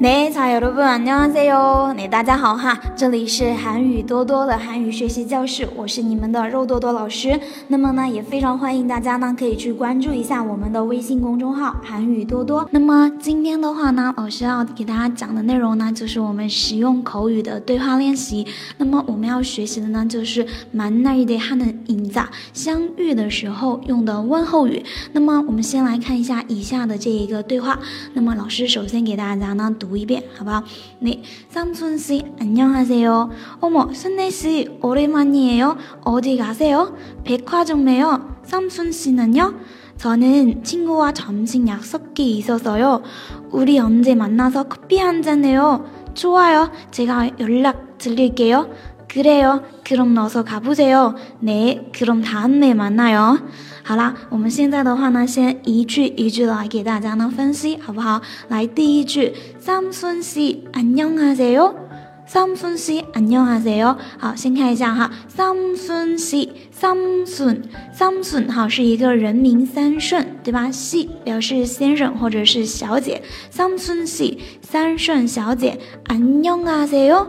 네자여러분안녕하세요 네大家好哈，这里是韩语多多的韩语学习教室，我是你们的肉多多老师。那么呢，也非常欢迎大家呢可以去关注一下我们的微信公众号韩语多多。那么今天的话呢，老师要给大家讲的内容呢，就是我们实用口语的对话练习。那么我们要学习的呢，就是만날때하는인 사， 相遇的时候用的问候语。那么我们先来看一下以下的这一个对话。那么老师首先给大家呢读 一遍，好不好？네삼촌씨안녕하세요어머순례씨오랜만이에요어디가세요백화점에요삼촌씨는요저는친구와점심약속이있어서요우리언제만나서커피한잔해요좋아요제가연락드릴게요 그래요그럼어서가보세요네그럼다음에만나요好啦，我们现在的话呢，先一句一句的来给大家呢分析，好不好？来，第一句，삼순씨안녕하세 요， 삼순씨안녕하세 요。 好，先看一下哈，삼순 씨， 삼 순， 삼 순， 好，是一个人名三顺，对吧？씨表示先生或者是小姐，삼순 씨， 三顺小姐，안녕하세 요，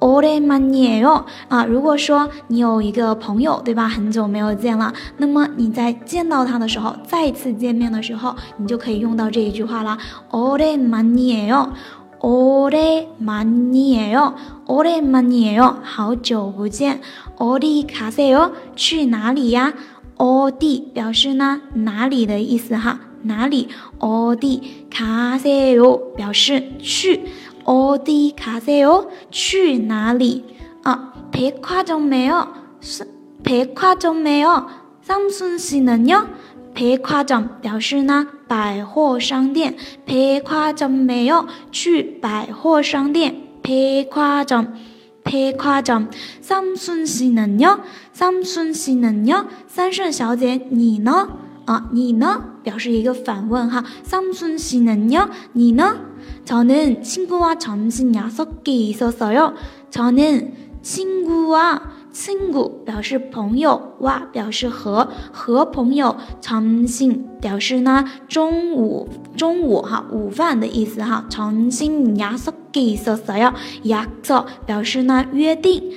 오랜만이에요啊，如果说你有一个朋友，对吧？很久没有见了，那么你在见到他的时候，再次见面的时候，你就可以用到这一句话啦。오랜만이에 요， 오랜만이에 요， 오랜만이에 요， 好久不见。어디가세 요？ 去哪里呀？어디表示呢哪里的意思哈，哪里？어디가세요表示去。 어디가세 요？ 去哪里啊？백화점에 요， 是백화점에 요。 삼순씨는 요？ 백화점表示呢百货商店。백화점에 요， 去百货商店。백화 점， 백화 점。 삼순씨는 요？ 삼순씨는 요？ 三顺小姐你呢？ 啊，你呢？表示一个反问哈。삼순씨는 요？ 你呢？ 저는 친구와 점심 약속이 있었어요. 저는 친구와 친구 表示朋友哇表示和和朋友 점심 表示呢中午中午哈午饭的意思哈 점심 약속이 있었어요. 약속 表示呢约定。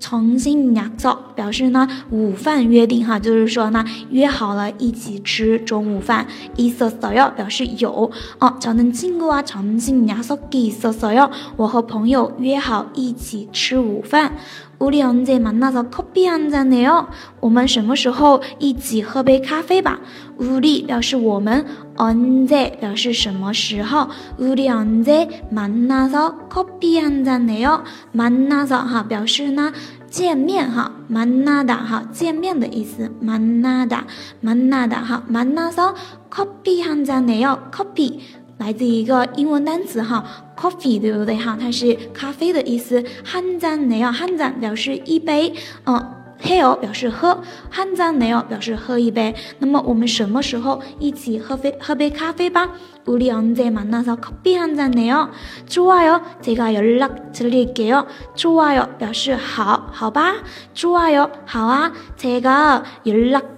重新약속表示呢午饭约定哈，就是说呢约好了一起吃中午饭。있었어 요， 表示有哦。저는친구와점심약속이있었어 요， 我和朋友约好一起吃午饭。 우리언제만나서커피한잔해 요？ 我们什么时候一起喝杯咖啡吧？우리表示我们，언제表示什么时候？우리언제만나서커피한잔해 요？ 만나서哈表示呢见面哈，만나다哈见面的意思，만나다만나다哈만나서커피한잔해 요。 coffee 来自一个英文单词哈，coffee 对不对哈？它是咖啡的意思。한잔해요한잔表示一杯，嗯。해요表示喝，한잔해요表示喝一杯。那么我们什么时候一起喝杯喝杯咖啡吧？우리언제만나서커피한잔해요좋아요제가연락드릴게요좋아요表示好，好吧？좋아요好啊，제가연락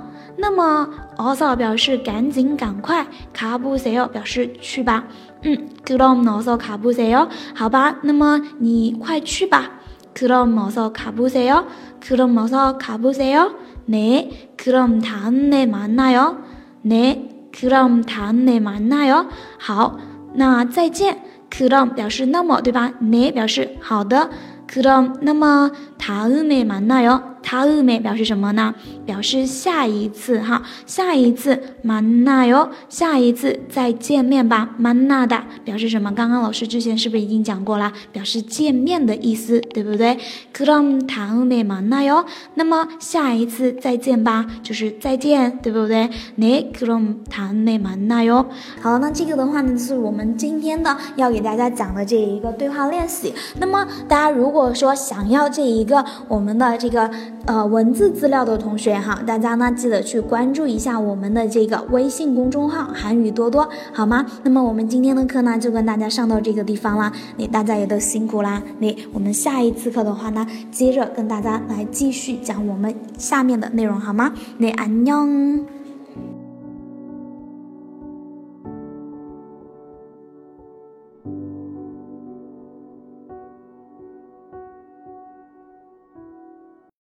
那么，also 表示赶紧、赶快，卡布塞哟表示去吧。嗯，그럼어서가보세 요。 好吧，那么你快去吧。그럼어서가보세 요。 그럼어서가보세 요。 네그럼다음에만나 요。 네그럼다음에만나 요。 好，那再见。 그럼表示那么，对吧？네表示好的。그럼那么다음에만나 요。 다음에表示什么呢？表示下一次哈，下一次만나 요， 下一次再见面吧。만나다表示什么？刚刚老师之前是不是已经讲过了？表示见面的意思，对不对？그럼다음에만나 요。 那么下一次再见吧，就是再见，对不对？네그럼다음에만나 요。 好，那这个的话呢，是我们今天的要给大家讲的这一个对话练习。那么大家如果说想要这一个我们的这个。 呃，文字资料的同学哈，大家呢记得去关注一下我们的这个微信公众号“韩语多多”，好吗？那么我们今天的课呢就跟大家上到这个地方啦，那大家也都辛苦啦，那我们下一次课的话呢，接着跟大家来继续讲我们下面的内容，好吗？那安녕